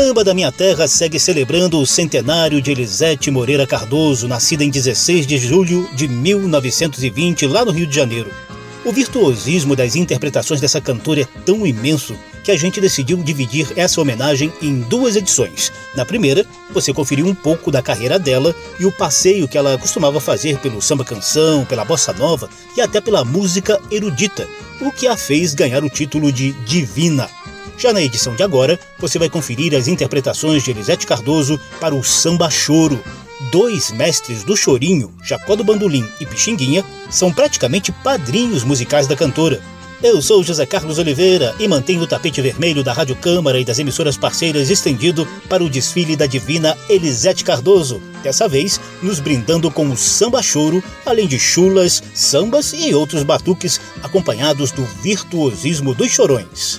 Samba da Minha Terra segue celebrando o centenário de Elisete Moreira Cardoso, nascida em 16 de julho de 1920, lá no Rio de Janeiro. O virtuosismo das interpretações dessa cantora é tão imenso que a gente decidiu dividir essa homenagem em duas edições. Na primeira, você conferiu um pouco da carreira dela e o passeio que ela costumava fazer pelo samba canção, pela bossa nova e até pela música erudita, o que a fez ganhar o título de Divina. Já na edição de agora, você vai conferir as interpretações de Elisete Cardoso para o Samba Choro. Dois mestres do chorinho, Jacó do Bandolim e Pixinguinha, são praticamente padrinhos musicais da cantora. Eu sou José Carlos Oliveira e mantenho o tapete vermelho da Rádio Câmara e das emissoras parceiras estendido para o desfile da divina Elisete Cardoso, dessa vez nos brindando com o samba choro, além de chulas, sambas e outros batuques acompanhados do virtuosismo dos chorões.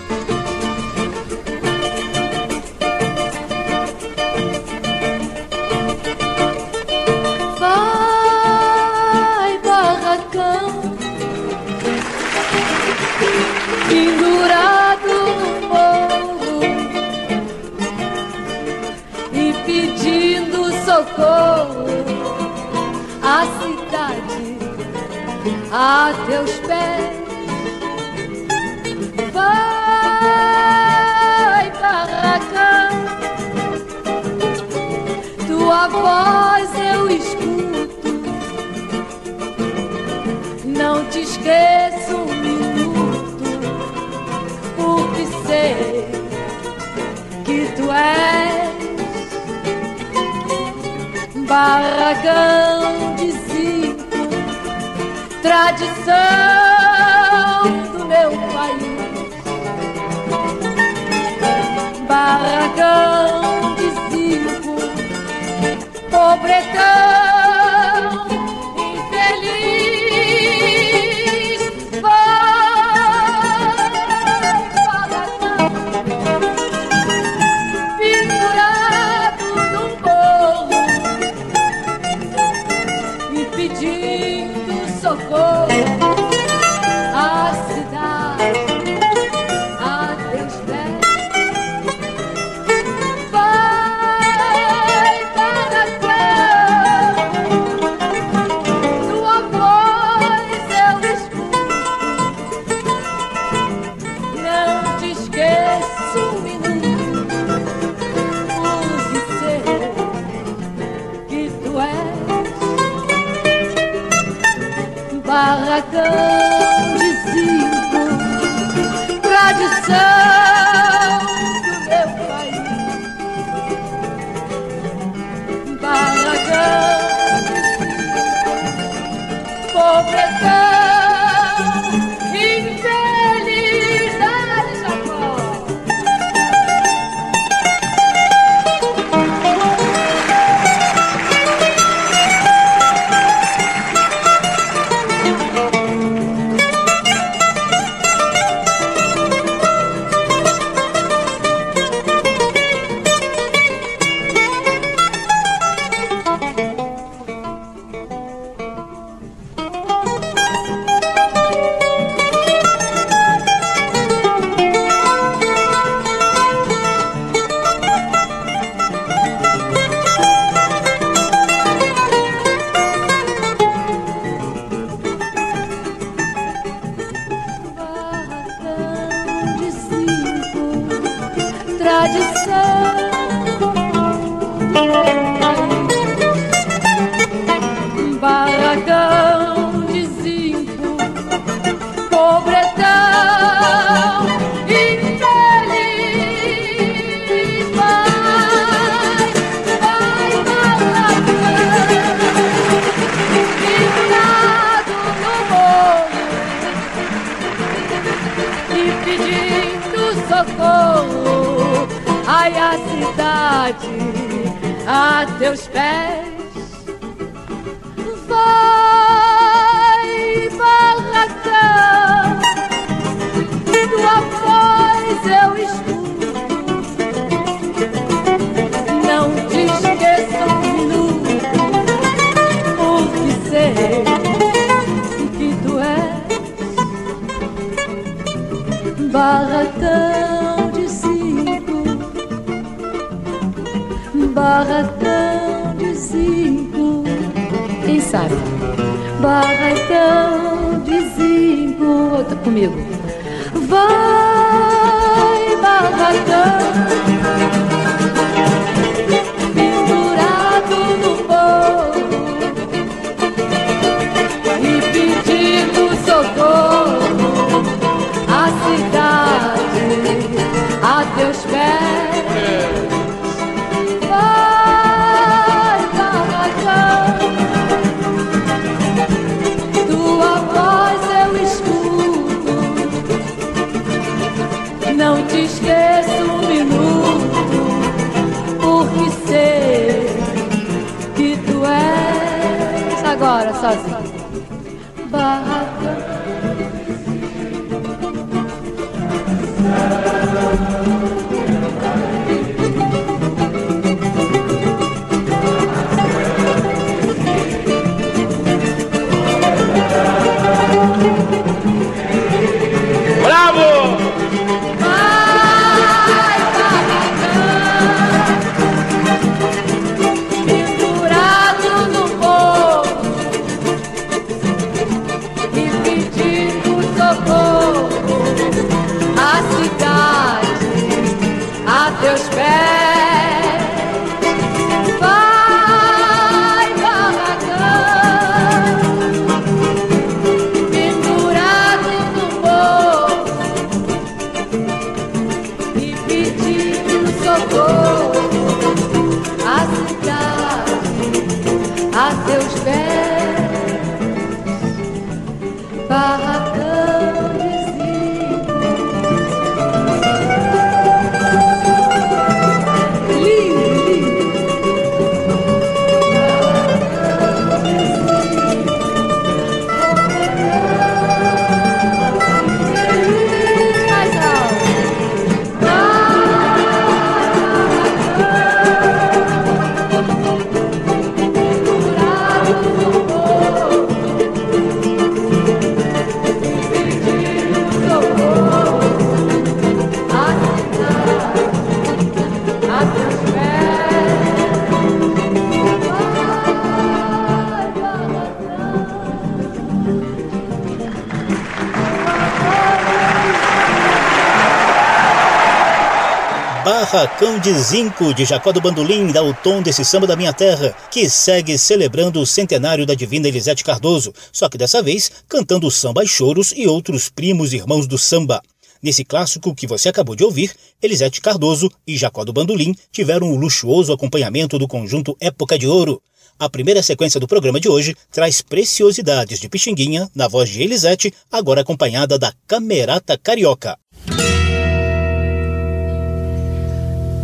Socorro à cidade a teus pés. Vai, barracão, tua voz barragão de cinco, tradição cinco, barracão de cinco, barracão de cinco. Quem sabe? Barracão de cinco. Tá comigo. Vai, barracão. Sozinho. Barracão de Zinco, de Jacó do Bandolim, dá o tom desse samba da minha terra, que segue celebrando o centenário da divina Elisete Cardoso, só que dessa vez cantando samba e choros e outros primos irmãos do samba. Nesse clássico que você acabou de ouvir, Elisete Cardoso e Jacó do Bandolim tiveram o luxuoso acompanhamento do conjunto Época de Ouro. A primeira sequência do programa de hoje traz preciosidades de Pixinguinha, na voz de Elisete, agora acompanhada da Camerata Carioca.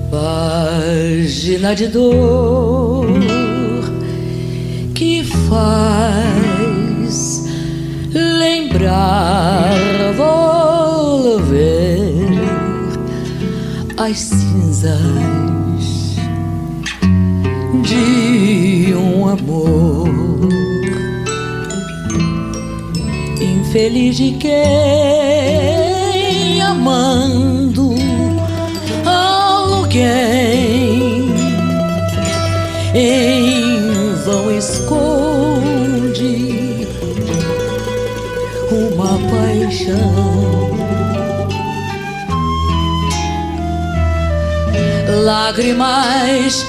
Página de dor que faz lembrar volver as cinzas de um amor infeliz de quem amando em vão esconde uma paixão. Lágrimas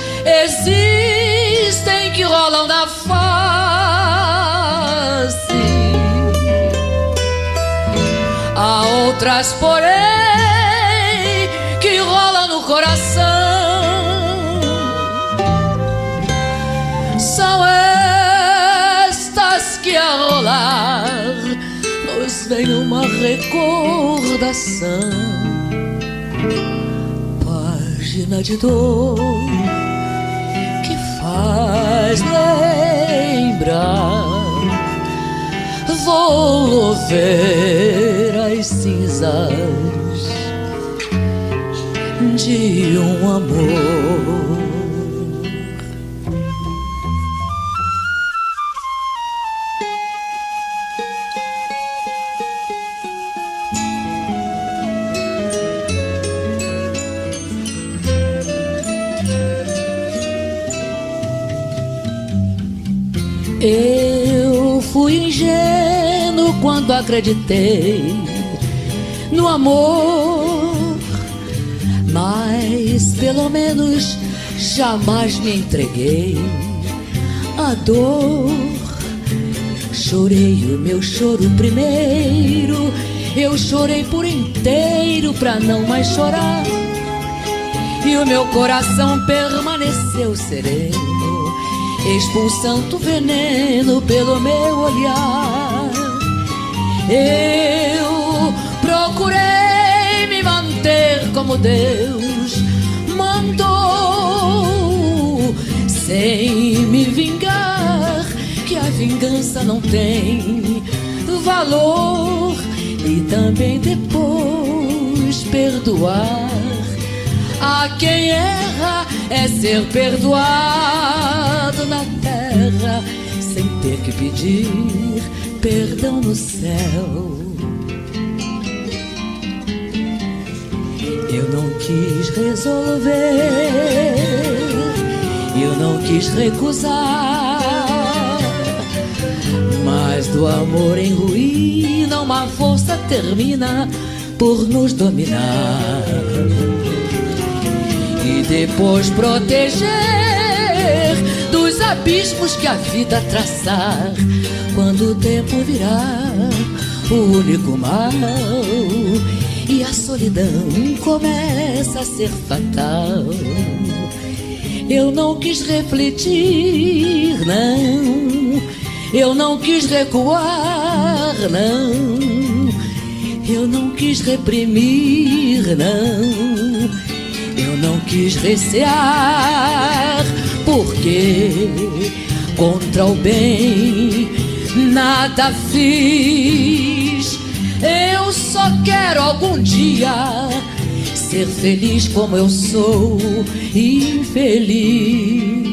existem que rolam da face. Há outras, porém, vem uma recordação. página de dor que faz lembrar. Vou ver as cinzas de um amor. Acreditei no amor, mas pelo menos jamais me entreguei à dor. Chorei o meu choro primeiro, eu chorei por inteiro pra não mais chorar. E o meu coração permaneceu sereno expulsando o veneno pelo meu olhar. Eu procurei me manter como Deus mandou, sem me vingar, que a vingança não tem valor, e também depois perdoar a quem erra é ser perdoado na terra sem ter que pedir perdão no céu. Eu não quis resolver, eu não quis recusar, mas do amor em ruína uma força termina por nos dominar depois proteger dos abismos que a vida traçar. Quando o tempo virar o único mal e a solidão começa a ser fatal. Eu não quis refletir, não. Eu não quis recuar, não. Eu não quis reprimir, não eu não quis recear, porque contra o bem nada fiz. Eu só quero algum dia ser feliz como eu sou infeliz.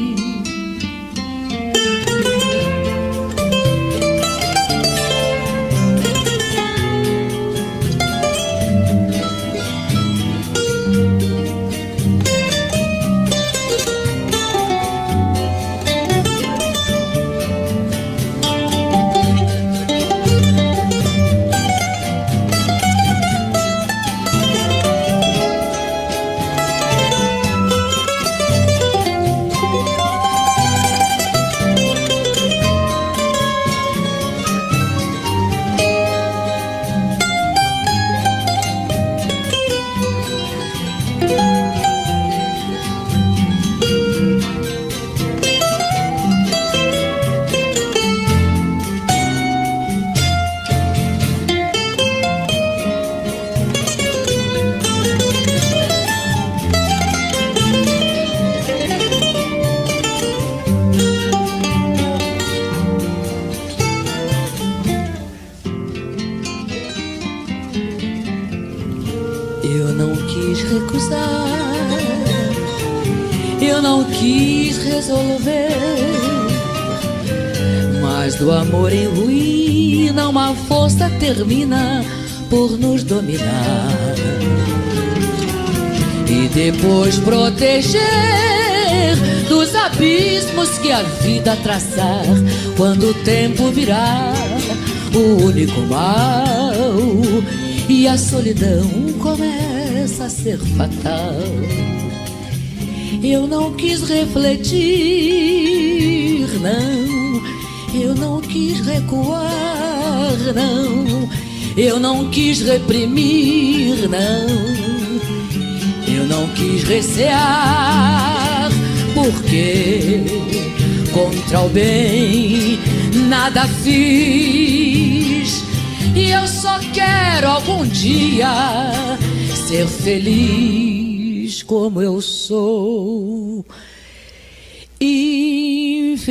E depois proteger dos abismos que a vida traçar quando o tempo virar o único mal e a solidão começa a ser fatal. Eu não quis refletir, não, eu não quis recuar não. Eu não quis reprimir, não. Eu não quis recear, porque contra o bem nada fiz. E eu só quero algum dia ser feliz como eu sou. Infeliz.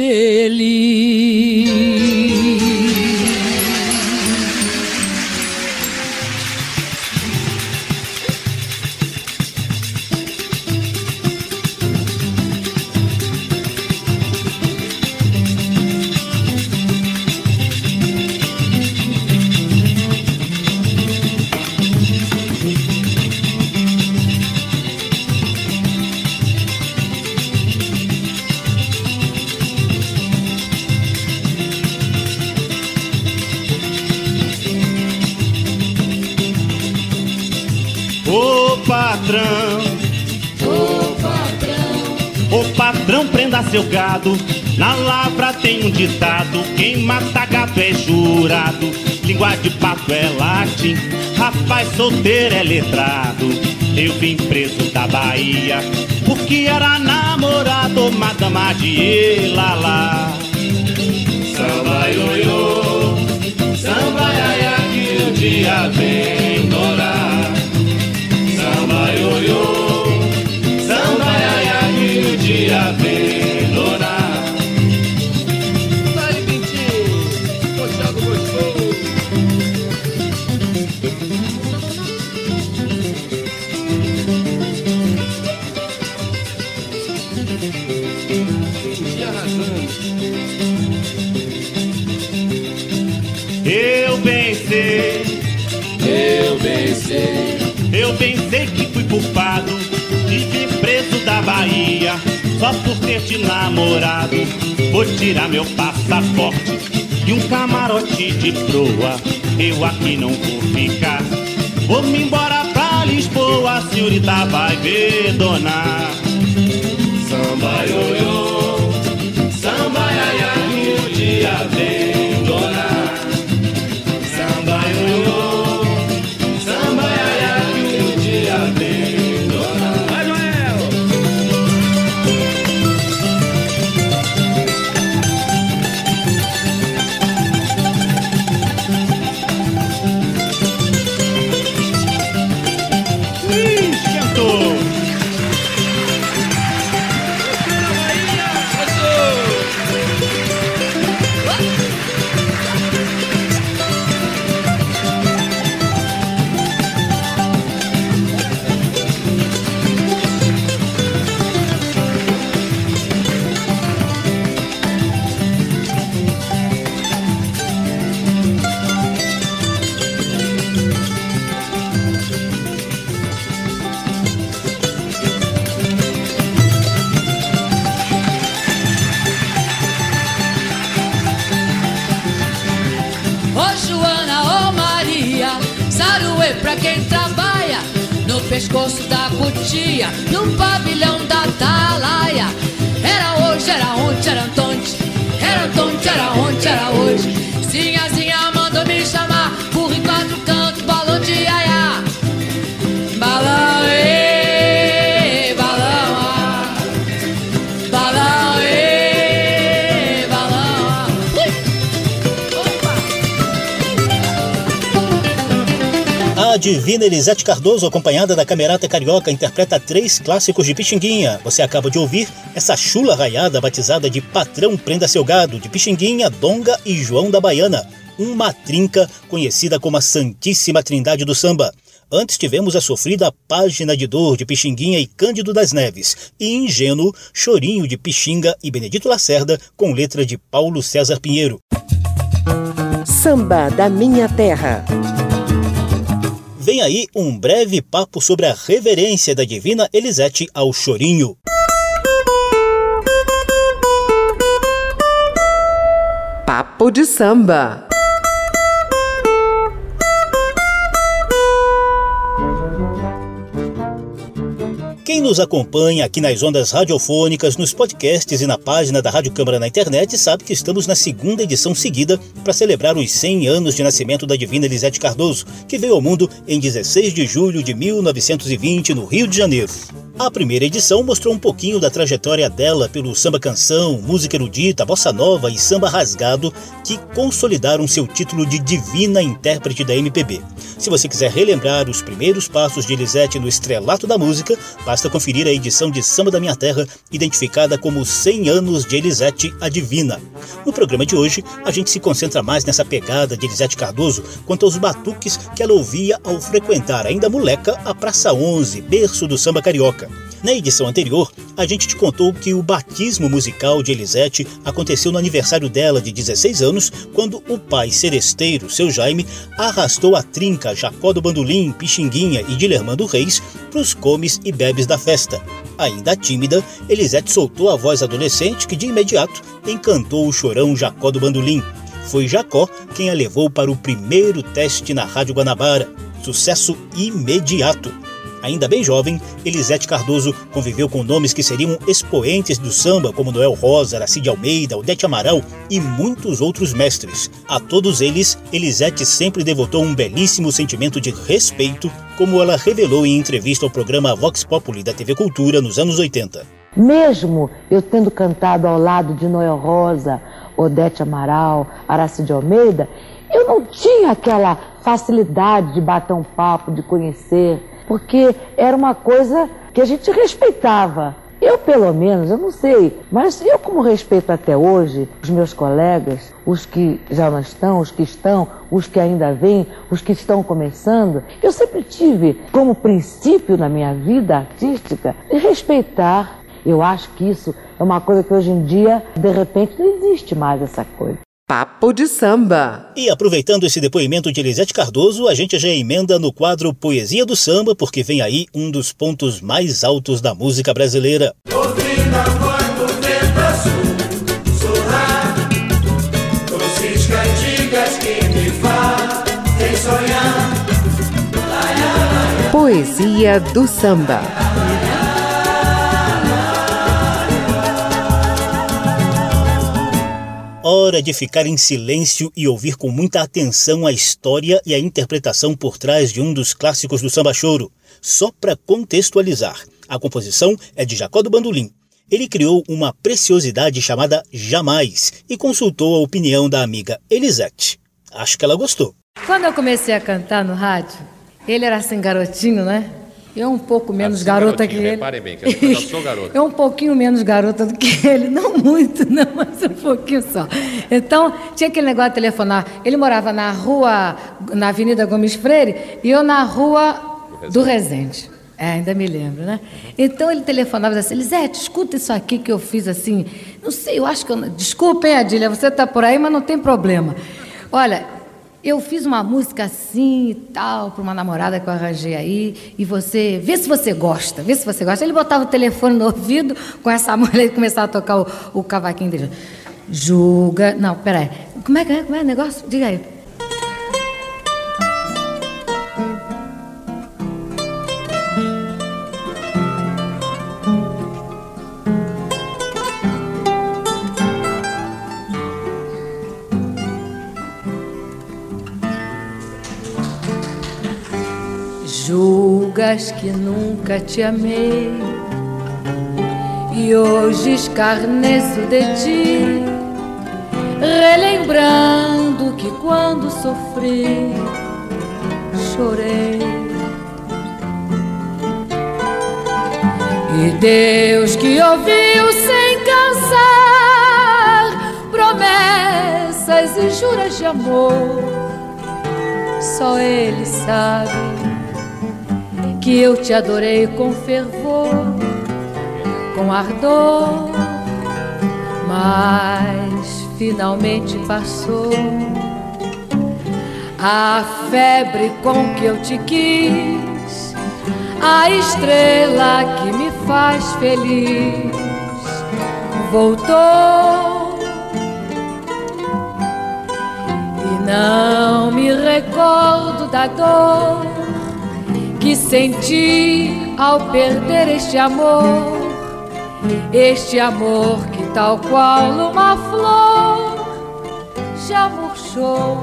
Seu gado. Na lavra tem um ditado: quem mata gado é jurado. Língua de pato é latim, rapaz solteiro é letrado. Eu vim preso da Bahia, porque era namorado, madama de Elalá. Samba ioiô, samba iaia, que o dia vem dourar. Vou tirar meu passaporte e um camarote de proa. Eu aqui não vou ficar. Vou-me embora pra Lisboa, a senhorita vai ver dona. Samba ioiô, Joana, ô Maria, saruê pra quem trabalha no pescoço da cutia, no pavilhão da talaia. Era hoje, era ontem, era antonte, era antonte, era ontem, era hoje. Divina Elisete Cardoso, acompanhada da Camerata Carioca, interpreta três clássicos de Pixinguinha. Você acaba de ouvir essa chula raiada batizada de Patrão Prenda Seu Gado, de Pixinguinha, Donga e João da Baiana. Uma trinca conhecida como a Santíssima Trindade do Samba. Antes tivemos a sofrida Página de Dor de Pixinguinha e Cândido das Neves, e Ingênuo, Chorinho de Pixinga e Benedito Lacerda, com letra de Paulo César Pinheiro. Samba da Minha Terra. Vem aí um breve papo sobre a reverência da divina Elisete ao chorinho. Papo de samba. Quem nos acompanha aqui nas ondas radiofônicas, nos podcasts e na página da Rádio Câmara na internet sabe que estamos na segunda edição seguida para celebrar os 100 anos de nascimento da divina Elisete Cardoso, que veio ao mundo em 16 de julho de 1920 no Rio de Janeiro. A primeira edição mostrou um pouquinho da trajetória dela pelo samba canção, música erudita, bossa nova e samba rasgado que consolidaram seu título de divina intérprete da MPB. Se você quiser relembrar os primeiros passos de Elisete no estrelato da música, basta conferir a edição de Samba da Minha Terra, identificada como 100 anos de Elisete a Divina. No programa de hoje, a gente se concentra mais nessa pegada de Elisete Cardoso quanto aos batuques que ela ouvia ao frequentar, ainda moleca, a Praça 11, berço do samba carioca. Na edição anterior, a gente te contou que o batismo musical de Elisete aconteceu no aniversário dela de 16 anos, quando o pai seresteiro, seu Jaime, arrastou a trinca Jacó do Bandolim, Pixinguinha e Dilermando Reis para os comes e bebes da festa. Ainda tímida, Elisete soltou a voz adolescente que de imediato encantou o chorão Jacó do Bandolim. Foi Jacó quem a levou para o primeiro teste na Rádio Guanabara. Sucesso imediato. Ainda bem jovem, Elisete Cardoso conviveu com nomes que seriam expoentes do samba, como Noel Rosa, Aracide Almeida, Odete Amaral e muitos outros mestres. A todos eles, Elisete sempre devotou um belíssimo sentimento de respeito, como ela revelou em entrevista ao programa Vox Populi da TV Cultura nos anos 80. Mesmo eu tendo cantado ao lado de Noel Rosa, Odete Amaral, Aracide Almeida, eu não tinha aquela facilidade de bater um papo, de conhecer porque era uma coisa que a gente respeitava. Eu, pelo menos, eu não sei, mas eu, como respeito até hoje, os meus colegas, os que já não estão, os que estão, os que ainda vêm, os que estão começando, eu sempre tive como princípio na minha vida artística de respeitar. Eu acho que isso é uma coisa que hoje em dia, de repente, não existe mais essa coisa. Papo de Samba. E aproveitando esse depoimento de Elisete Cardoso, a gente já emenda no quadro Poesia do Samba, porque vem aí um dos pontos mais altos da música brasileira. Ouvindo a voz Hora de ficar em silêncio e ouvir com muita atenção a história e a interpretação por trás de um dos clássicos do samba choro. Só para contextualizar, a composição é de Jacó do Bandolim. Ele criou uma preciosidade chamada Jamais e consultou a opinião da amiga Elisete. Acho que ela gostou. Quando eu comecei a cantar no rádio, ele era assim garotinho, né? Eu um pouco menos Assim, garota que ele. Reparem bem, que eu sou garota. Eu um pouquinho menos garota do que ele, não muito, não, mas um pouquinho só. Então, tinha aquele negócio de telefonar. Ele morava na rua, na Avenida Gomes Freire, e eu na rua do Resende. É, ainda me lembro, né? Então ele telefonava e assim, Lisete, escuta isso aqui que eu fiz assim. Não sei, eu acho que eu. Desculpa, hein, Adília, você está por aí, mas não tem problema. Olha, eu fiz uma música assim e tal para uma namorada que eu arranjei aí e você vê se você gosta, vê se você gosta. Ele botava o telefone no ouvido com essa mulher e começava a tocar o, o cavaquinho dele. Julga, não, peraí. Como é que é? Como é o negócio? Diga aí. Julgas que nunca te amei e hoje escarneço de ti, relembrando que quando sofri, chorei. E Deus que ouviu sem cansar promessas e juras de amor, só Ele sabe que eu te adorei com fervor, com ardor, mas finalmente passou a febre com que eu te quis, a estrela que me faz feliz voltou. E não me recordo da dor que senti ao perder este amor, este amor que tal qual uma flor já murchou.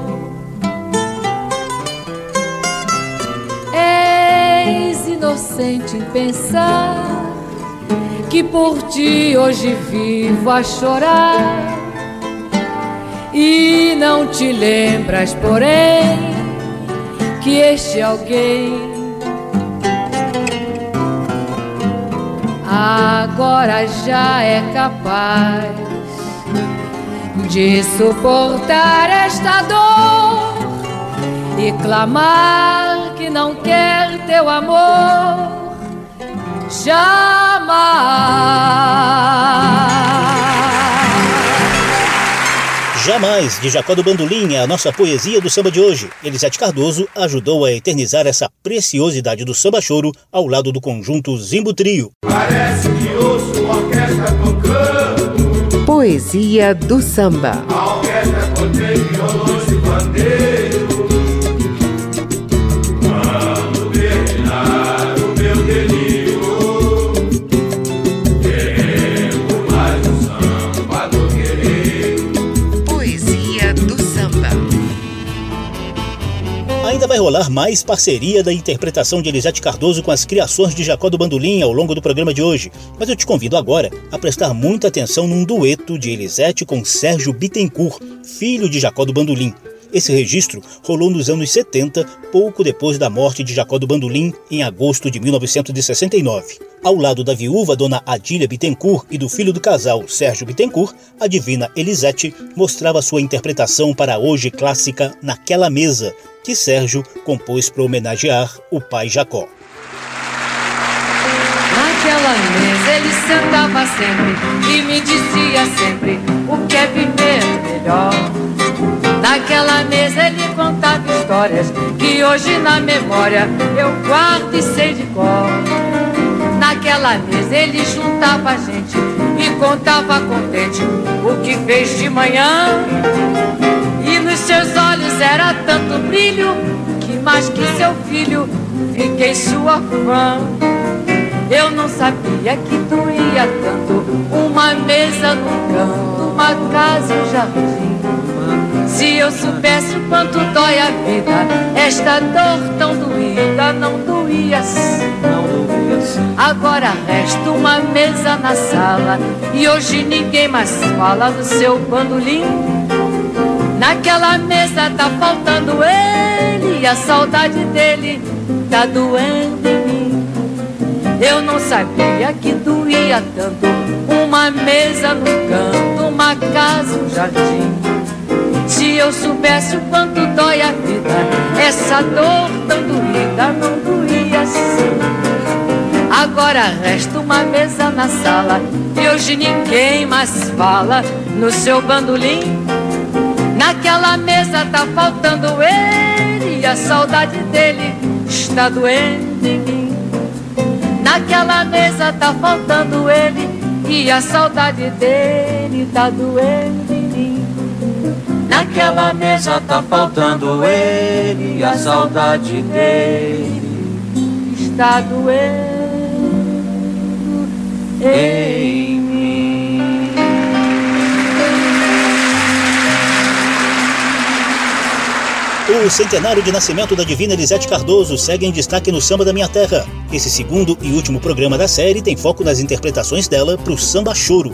És inocente em pensar que por ti hoje vivo a chorar e não te lembras, porém, que este alguém agora já é capaz de suportar esta dor e clamar que não quer teu amor jamais. Jamais, de Jacó do Bandolim, é a nossa poesia do samba de hoje. Elisete Cardoso ajudou a eternizar essa preciosidade do samba choro ao lado do conjunto Zimbo Trio. Parece que ouço uma orquestra tocando. Poesia do samba. A orquestra contém violões e bandeiros. Vai rolar mais parceria da interpretação de Elisete Cardoso com as criações de Jacó do Bandolim ao longo do programa de hoje. Mas eu te convido agora a prestar muita atenção num dueto de Elisete com Sérgio Bittencourt, filho de Jacó do Bandolim. Esse registro rolou nos anos 70, pouco depois da morte de Jacó do Bandolim, em agosto de 1969. Ao lado da viúva Dona Adília Bittencourt e do filho do casal, Sérgio Bittencourt, a divina Elisete mostrava sua interpretação para a hoje clássica Naquela Mesa, que Sérgio compôs para homenagear o pai Jacó. Naquela mesa ele sentava sempre e me dizia sempre o que é viver melhor. Naquela mesa ele contava histórias que hoje na memória eu guardo e sei de cor. Naquela mesa ele juntava a gente e contava contente o que fez de manhã. E nos seus olhos era tanto brilho que mais que seu filho fiquei sua fã. Eu não sabia que doía tanto uma mesa no canto, uma casa um jardim. Se eu soubesse o quanto dói a vida, esta dor tão doída não doía assim. Agora resta uma mesa na sala e hoje ninguém mais fala do seu bandolim. Naquela mesa tá faltando ele e a saudade dele tá doendo em mim. Eu não sabia que doía tanto uma mesa no canto, uma casa, um jardim. Se eu soubesse o quanto dói a vida, essa dor tão doída não doía assim. Agora resta uma mesa na sala e hoje ninguém mais fala no seu bandolim. Naquela mesa tá faltando ele e a saudade dele está doendo em mim. Naquela mesa tá faltando ele e a saudade dele tá doendo em mim. Naquela mesa tá faltando ele e a saudade dele está doendo em O centenário de nascimento da divina Elisete Cardoso segue em destaque no Samba da Minha Terra. Esse segundo e último programa da série tem foco nas interpretações dela para o samba choro.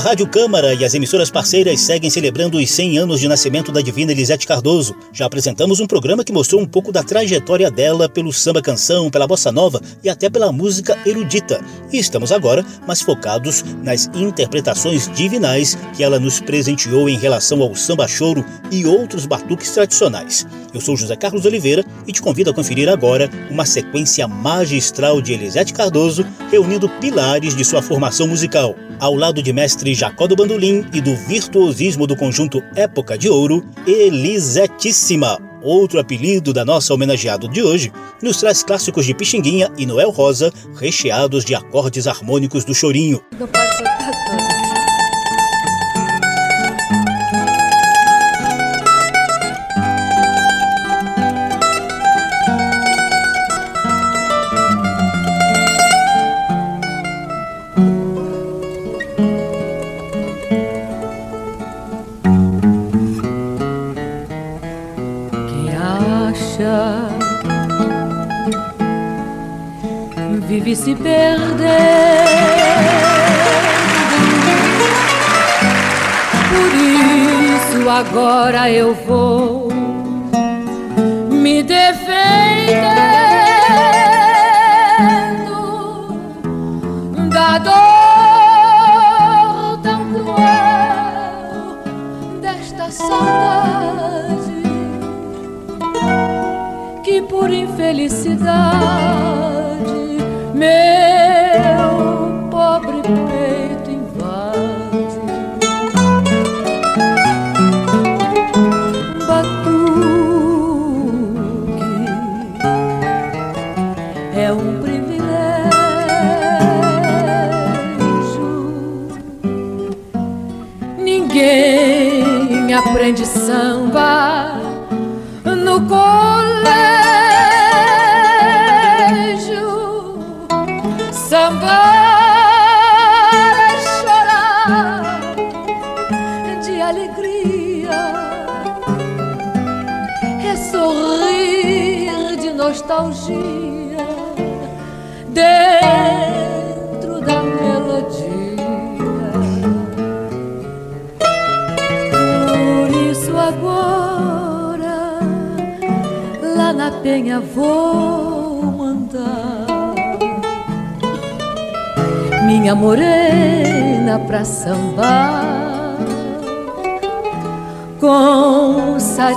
Rádio Câmara e as emissoras parceiras seguem celebrando os 100 anos de nascimento da divina Elisete Cardoso. Já apresentamos um programa que mostrou um pouco da trajetória dela pelo samba canção, pela bossa nova e até pela música erudita. E estamos agora mais focados nas interpretações divinais que ela nos presenteou em relação ao samba choro e outros batuques tradicionais. Eu sou José Carlos Oliveira e te convido a conferir agora uma sequência magistral de Elisete Cardoso reunindo pilares de sua formação musical. Ao lado de mestre Jacó do Bandolim e do virtuosismo do conjunto Época de Ouro, Elisetíssima. outro apelido da nossa homenageado de hoje, nos traz clássicos de Pixinguinha e Noel Rosa, recheados de acordes harmônicos do chorinho. Não pode vive se perdendo. Por isso agora eu vou me defendendo da dor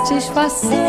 satisfação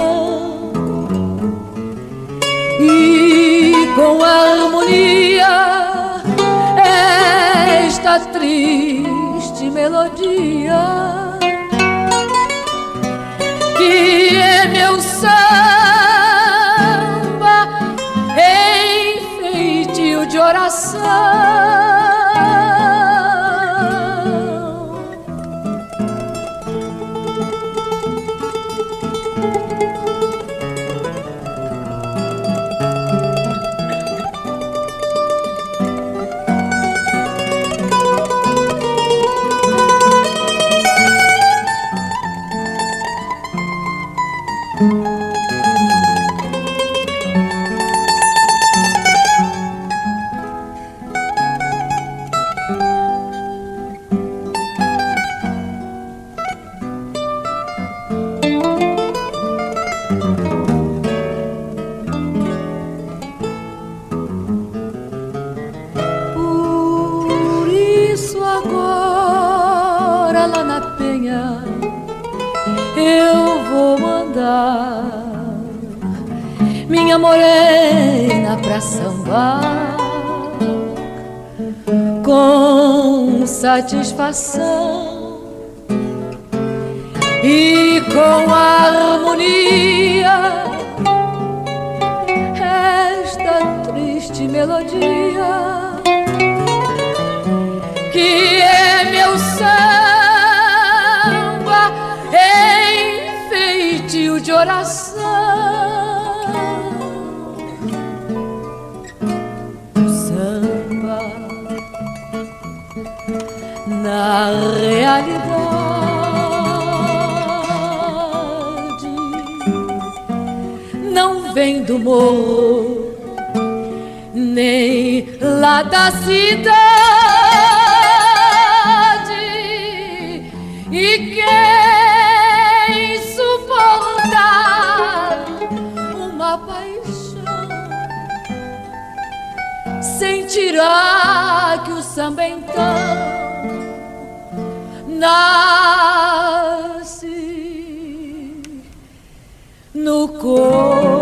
satisfação realidade não vem do morro nem lá da cidade. E quem suportar uma paixão sentirá que o samba então nasce no coração.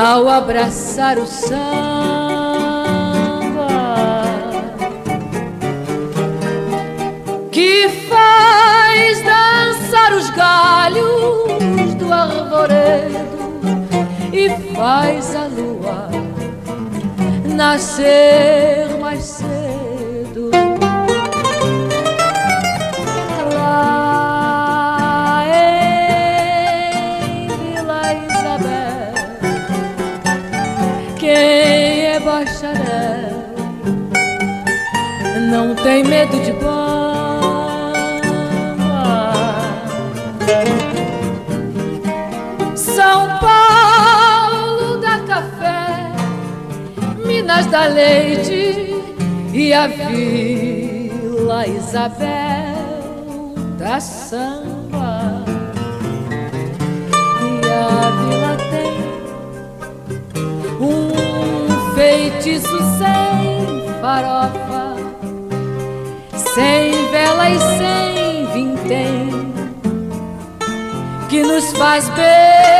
Ao abraçar o samba. Que faz dançar os galhos do arvoredo e faz a lua nascer tem medo de bamba. São Paulo dá café, Minas dá leite e a Vila Isabel dá samba. E a vila tem um feitiço sem farofa, sem vela e sem vintém, que nos faz bem.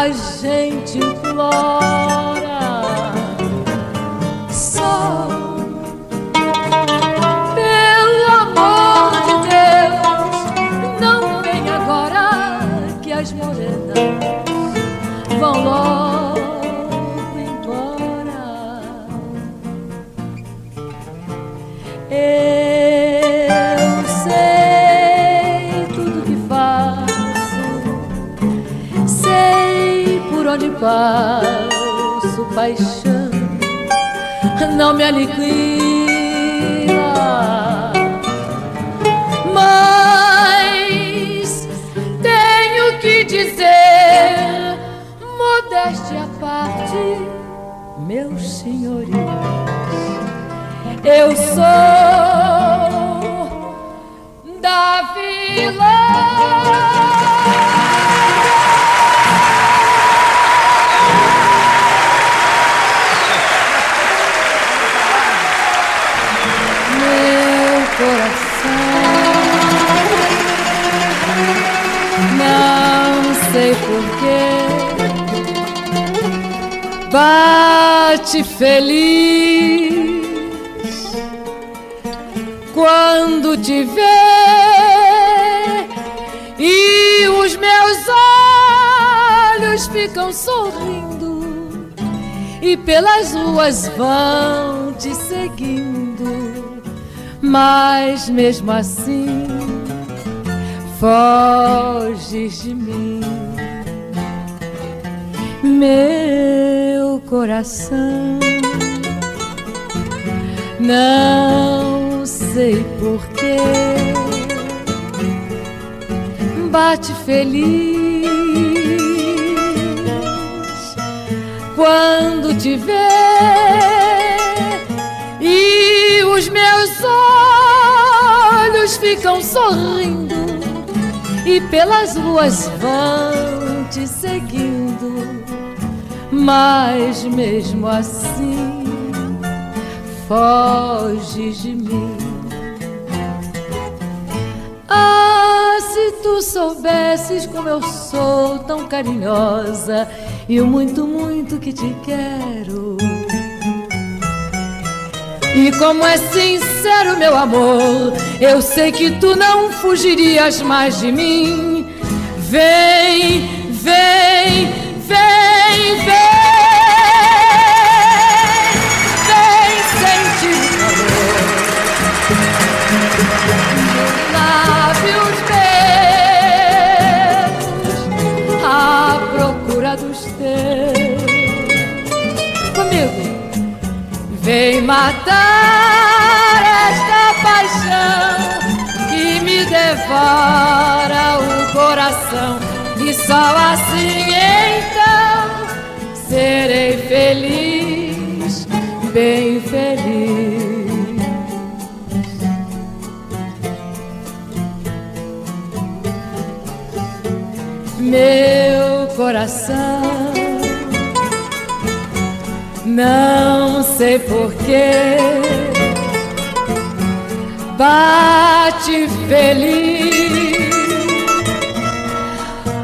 A gente implora. Passo, paixão não me aniquila. Mas tenho que dizer, modéstia à parte, meus senhores, eu sou da vila. Bate feliz quando te vê e os meus olhos ficam sorrindo e pelas ruas vão te seguindo, mas mesmo assim foges de mim, meu coração. Não sei porquê, bate feliz quando te vê e os meus olhos ficam sorrindo e pelas ruas vão te seguindo, mas mesmo assim foges de mim. Ah, se tu soubesses como eu sou tão carinhosa e o muito, muito que te quero. E como é sincero meu amor, eu sei que tu não fugirias mais de mim. Vem, vem, vem, vem. Sei porquê, bate feliz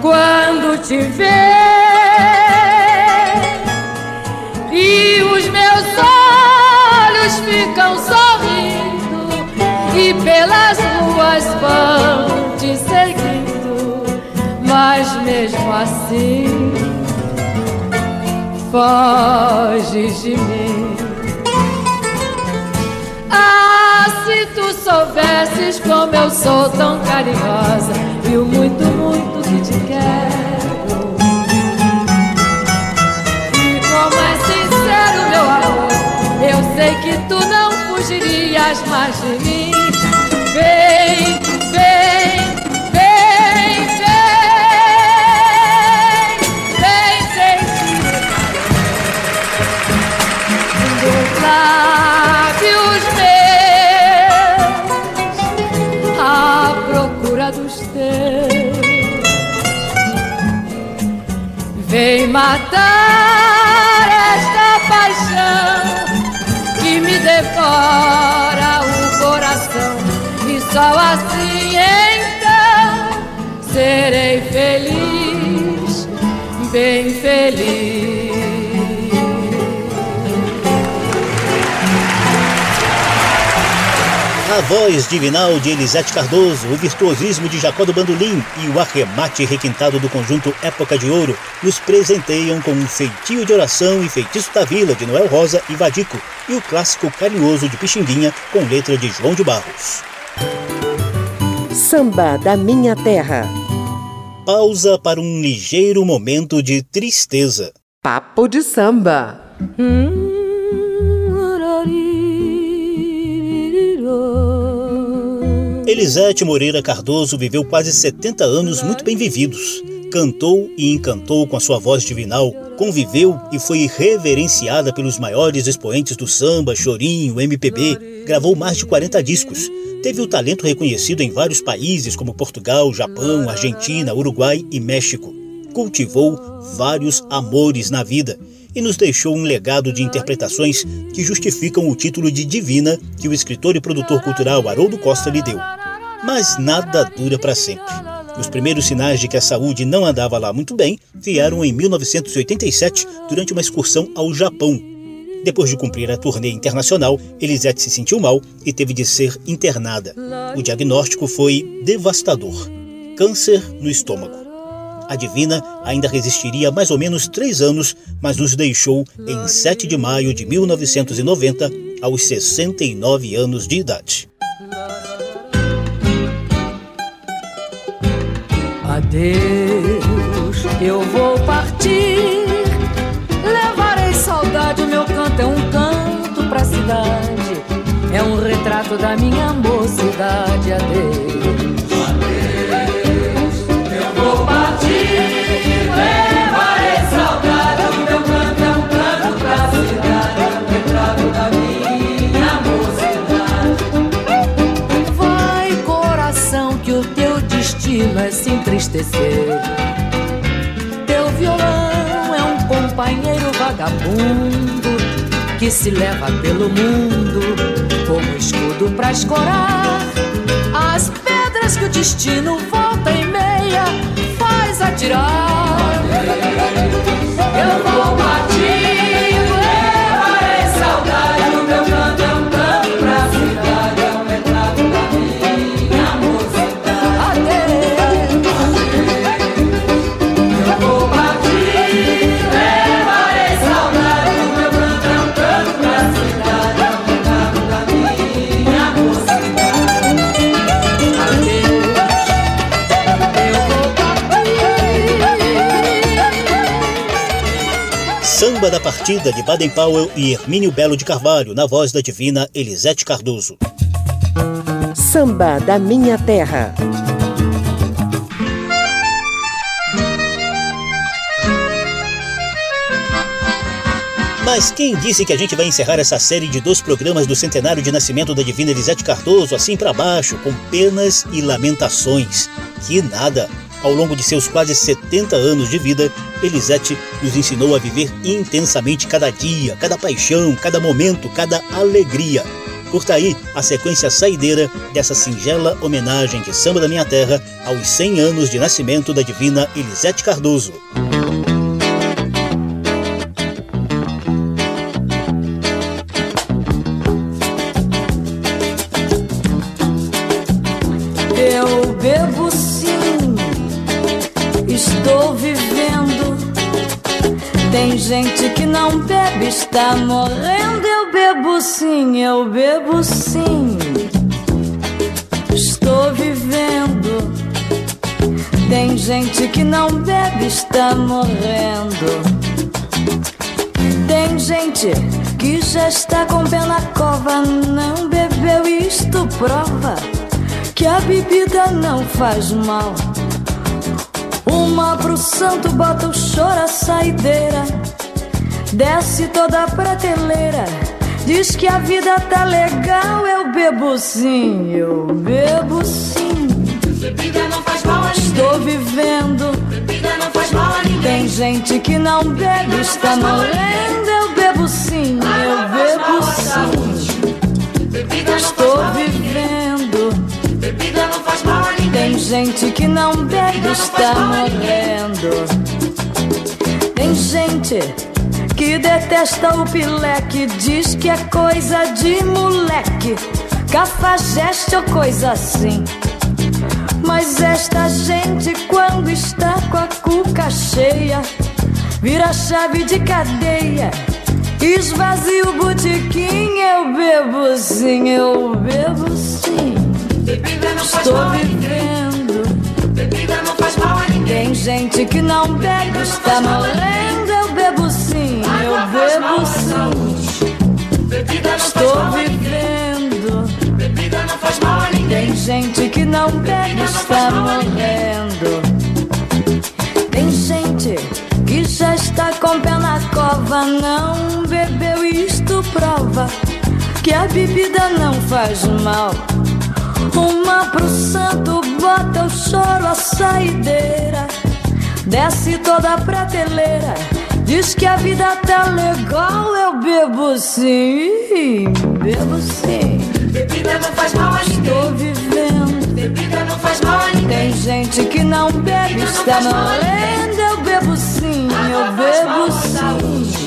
quando te vê e os meus olhos ficam sorrindo e pelas ruas vão te seguindo, mas mesmo assim foges de mim. Soubesses como eu sou tão carinhosa o muito, muito que te quero. E como é sincero meu amor, eu sei que tu não fugirias mais de mim. Vem, vem, vem, vem, vem sentir matar esta paixão que me devora o coração e só assim então serei feliz, bem feliz. A voz divinal de Elisete Cardoso, o virtuosismo de Jacó do Bandolim e o arremate requintado do conjunto Época de Ouro nos presenteiam com um feitio de oração e feitiço da vila de Noel Rosa e Vadico e o clássico carinhoso de Piximbinha com letra de João de Barros. Samba da Minha Terra. Pausa para um ligeiro momento de tristeza. Papo de samba. Elisete Moreira Cardoso viveu quase 70 anos muito bem vividos. Cantou e encantou com a sua voz divinal, conviveu e foi reverenciada pelos maiores expoentes do samba, chorinho, MPB, gravou mais de 40 discos. Teve o talento reconhecido em vários países como Portugal, Japão, Argentina, Uruguai e México. Cultivou vários amores na vida e nos deixou um legado de interpretações que justificam o título de divina que o escritor e produtor cultural Haroldo Costa lhe deu. Mas nada dura para sempre. Os primeiros sinais de que a saúde não andava lá muito bem vieram em 1987 durante uma excursão ao Japão. Depois de cumprir a turnê internacional, Elisete se sentiu mal e teve de ser internada. O diagnóstico foi devastador: câncer no estômago. A Divina ainda resistiria mais ou menos três anos, mas nos deixou em 7 de maio de 1990, aos 69 anos de idade. Adeus, eu vou partir. Levarei saudade, meu canto é um canto pra cidade. É um retrato da minha mocidade. Adeus. É se entristecer. Teu violão é um companheiro vagabundo que se leva pelo mundo como escudo pra escorar as pedras que o destino volta e meia faz atirar. Eu vou partir, da partida de Baden Powell e Hermínio Belo de Carvalho, na voz da divina Elisete Cardoso. Samba da Minha Terra. Mas quem disse que a gente vai encerrar essa série de dois programas do centenário de nascimento da divina Elisete Cardoso assim para baixo, com penas e lamentações? Que nada! Ao longo de seus quase 70 anos de vida, Elisete nos ensinou a viver intensamente cada dia, cada paixão, cada momento, cada alegria. Curta aí a sequência saideira dessa singela homenagem de Samba da Minha Terra aos 100 anos de nascimento da divina Elisete Cardoso. Bebo sim, estou vivendo. Tem gente que não bebe, está morrendo. Tem gente que já está com pé na cova, não bebeu, isto prova que a bebida não faz mal. Uma pro santo bota o choro a saideira, desce toda a prateleira. Diz que a vida tá legal, eu bebo sim, eu bebo sim. Bebida não faz mal a ninguém. Estou vivendo. Bebida não faz mal a ninguém. Tem gente que não bebe, está morrendo. Eu bebo sim, eu bebo sim. Bebida não Estou vivendo. Bebida não faz mal a ninguém. Tem gente que não bebe, está morrendo. Tem gente que detesta o pileque, diz que é coisa de moleque, cafajeste ou coisa assim. Mas esta gente, quando está com a cuca cheia, vira chave de cadeia, esvazia o botequim. Eu bebo sim, eu bebo sim. Bebida não faz Estou mal a ninguém. vivendo. Bebida não faz mal a ninguém. Tem gente que não bebe, está morrendo. Eu bebo sim, bebo faz Estou vivendo. Bebida não faz mal a ninguém. Tem gente que não bebe, está morrendo. Tem gente que já está com pé na cova, não bebeu, isto prova que a bebida não faz mal. Uma pro santo, bota o choro, a saideira. Desce toda a prateleira. Diz que a vida tá legal, eu bebo sim, bebo sim. Bebida não faz mal a ninguém. Estou vivendo. Bebida não faz mal a ninguém. Tem gente que não bebe, está morrendo. Eu bebo sim, eu bebo sim.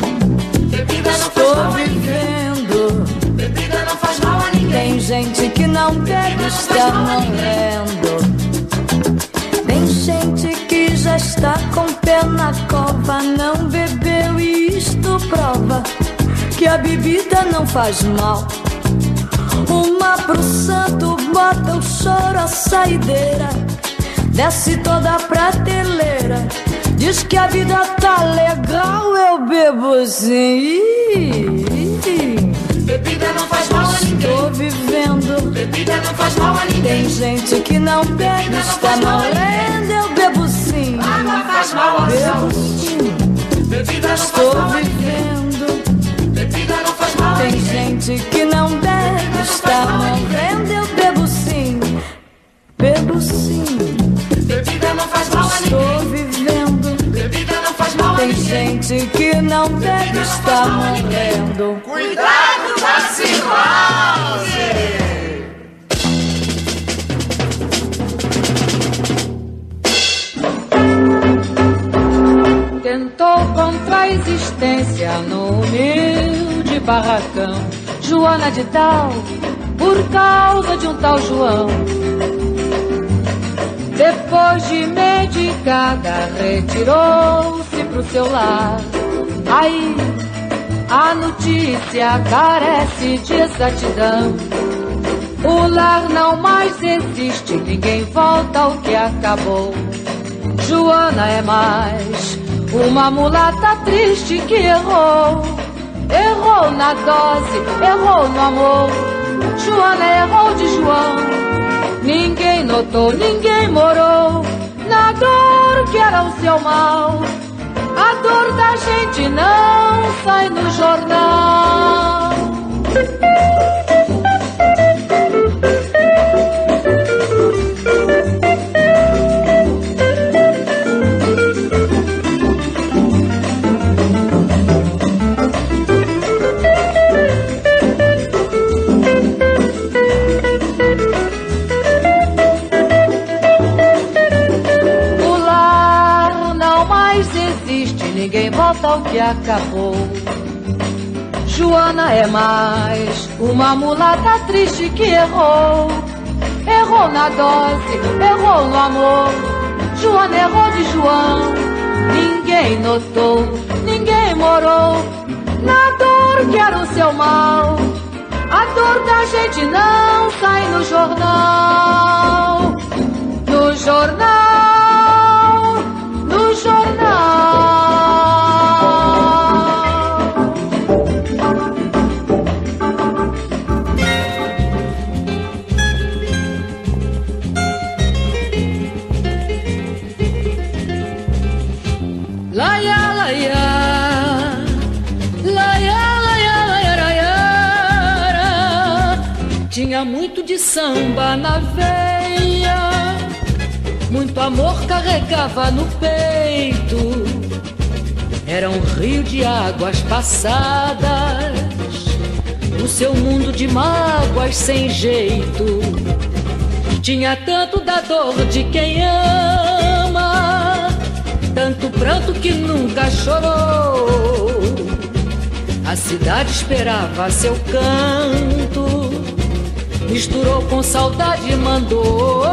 Bebida não faz Estou mal a ninguém. vivendo. Bebida não faz mal a ninguém. Tem gente que não bebe, está morrendo. Tem gente que já está com pé na cova, não bebeu e isto prova que a bebida não faz mal. Uma pro santo, bota o choro, a saideira, desce toda a prateleira. Diz que a vida tá legal, eu bebo sim. Bebida não faz mal a ninguém. Estou vivendo. Bebida não faz mal a ninguém. Tem gente que não bebe, está morrendo. Gente que não bebe, está morrendo. Eu bebo sim. Bebo sim. Bebida não faz mal a ninguém. Estou vivendo. Bebida não faz mal a Tem ninguém. gente que não bebe, está morrendo. Cuidado da cirrose! Tentou contra a existência no humilde barracão. Joana de Tal, por causa de um tal João. Depois de medicada, retirou-se pro seu lar. Aí, a notícia carece de exatidão. O lar não mais existe, ninguém volta ao que acabou. Joana é mais uma mulata triste que errou. Errou na dose, errou no amor. Joana errou de João. Ninguém notou, ninguém morou na dor que era o seu mal. A dor da gente não sai no jornal. Ninguém volta ao que acabou. Joana é mais uma mulata triste que errou. Errou na dose, errou no amor. Joana errou de João. Ninguém notou, ninguém morou. Na dor que era o seu mal. A dor da gente não sai no jornal. No jornal, no jornal. Samba na veia, muito amor carregava no peito. Era um rio de águas passadas, o seu mundo de mágoas sem jeito. Tinha tanto da dor de quem ama, tanto pranto que nunca chorou. A cidade esperava seu canto, misturou com saudade e mandou.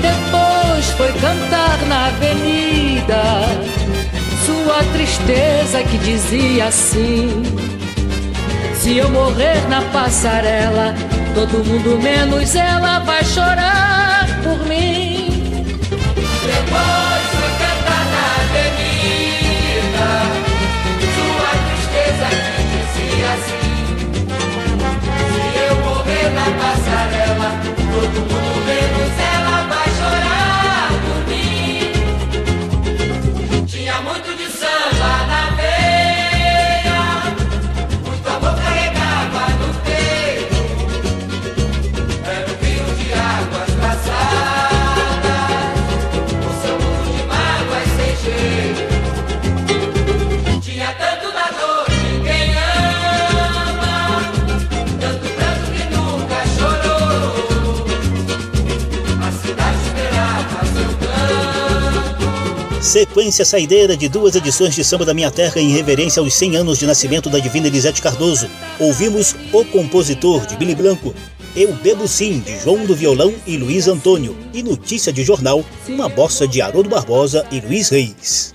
Depois foi cantar na avenida, sua tristeza que dizia assim: Se eu morrer na passarela, todo mundo menos ela vai chorar por mim. Depois Sequência saideira de duas edições de Samba da Minha Terra em reverência aos 100 anos de nascimento da divina Elisete Cardoso. Ouvimos O Compositor, de Billy Blanco, Eu Bebo Sim, de João do Violão e Luiz Antônio, e Notícia de Jornal, uma bossa de Haroldo Barbosa e Luiz Reis.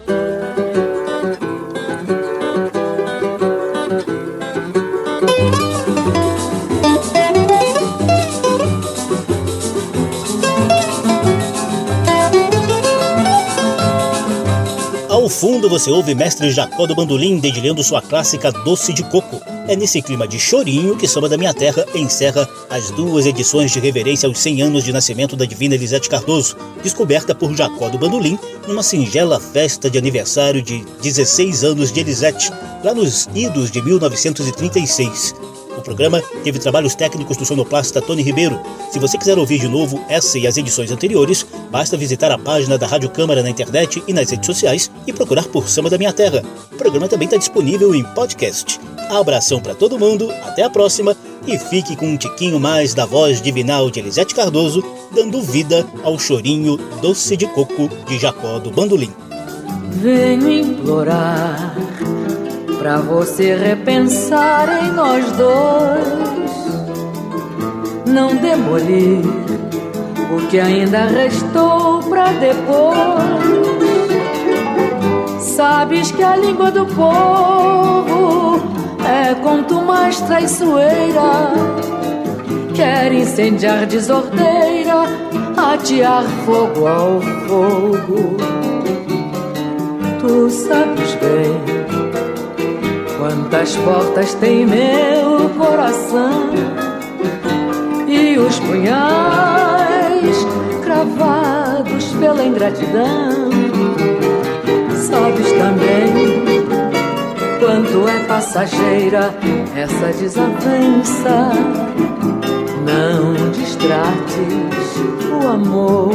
Você ouve mestre Jacó do Bandolim dedilhando sua clássica Doce de Coco. É nesse clima de chorinho que Samba da Minha Terra encerra as duas edições de reverência aos 100 anos de nascimento da divina Elisete Cardoso, descoberta por Jacó do Bandolim numa singela festa de aniversário de 16 anos de Elisete, lá nos idos de 1936. Programa teve trabalhos técnicos do sonoplasta Tony Ribeiro. Se você quiser ouvir de novo essa e as edições anteriores, basta visitar a página da Rádio Câmara na internet e nas redes sociais e procurar por Samba da Minha Terra. O programa também está disponível em podcast. Abração para todo mundo, até a próxima e fique com um tiquinho mais da voz divinal de Elisete Cardoso, dando vida ao chorinho doce de coco de Jacó do Bandolim. Venho implorar pra você repensar em nós dois. Não demolir o que ainda restou pra depois. Sabes que a língua do povo é quanto mais traiçoeira. Quer incendiar desordeira, atear fogo ao fogo. Tu sabes bem quantas portas tem meu coração e os punhais cravados pela ingratidão. Sabes também quanto é passageira essa desavença. Não distrates o amor.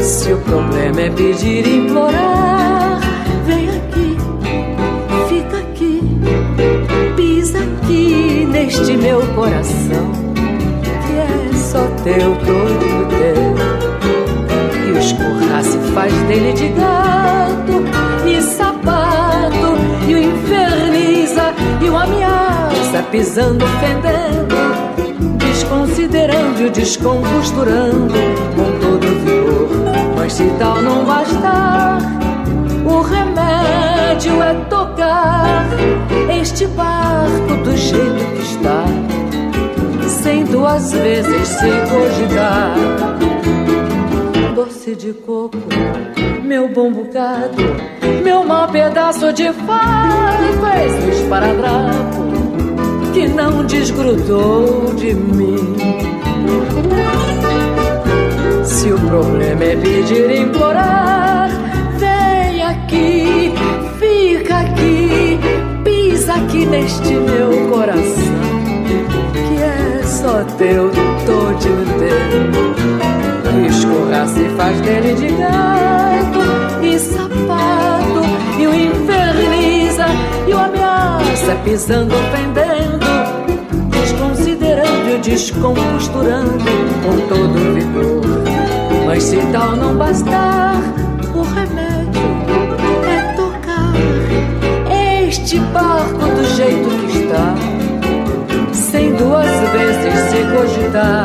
Se o problema é pedir e implorar, neste meu coração, que é só teu, todo teu. E o escorrar se faz dele de gato e sapato, e o inferniza e o ameaça, pisando, ofendendo, desconsiderando e o descomposturando com todo vigor. Mas se tal não bastar, o remédio é tocar este do jeito que está, sem duas vezes se cogitar. Doce de coco, meu bom bocado, meu mau pedaço de fato, és um esparadrapo que não desgrudou de mim. Se o problema é pedir e implorar, aqui neste meu coração, que é só teu, todo teu. Escorrar se faz dele de gato e sapato, e o inferniza e o ameaça, pisando, ofendendo, desconsiderando e descomposturando com todo vigor. Mas se tal não bastar, barco do jeito que está, sem duas vezes se cogitar.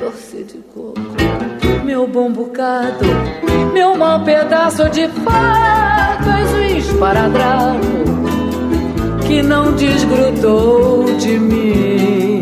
Doce de coco, meu bom bocado, meu mau pedaço de fato, és um esparadrapo que não desgrudou de mim.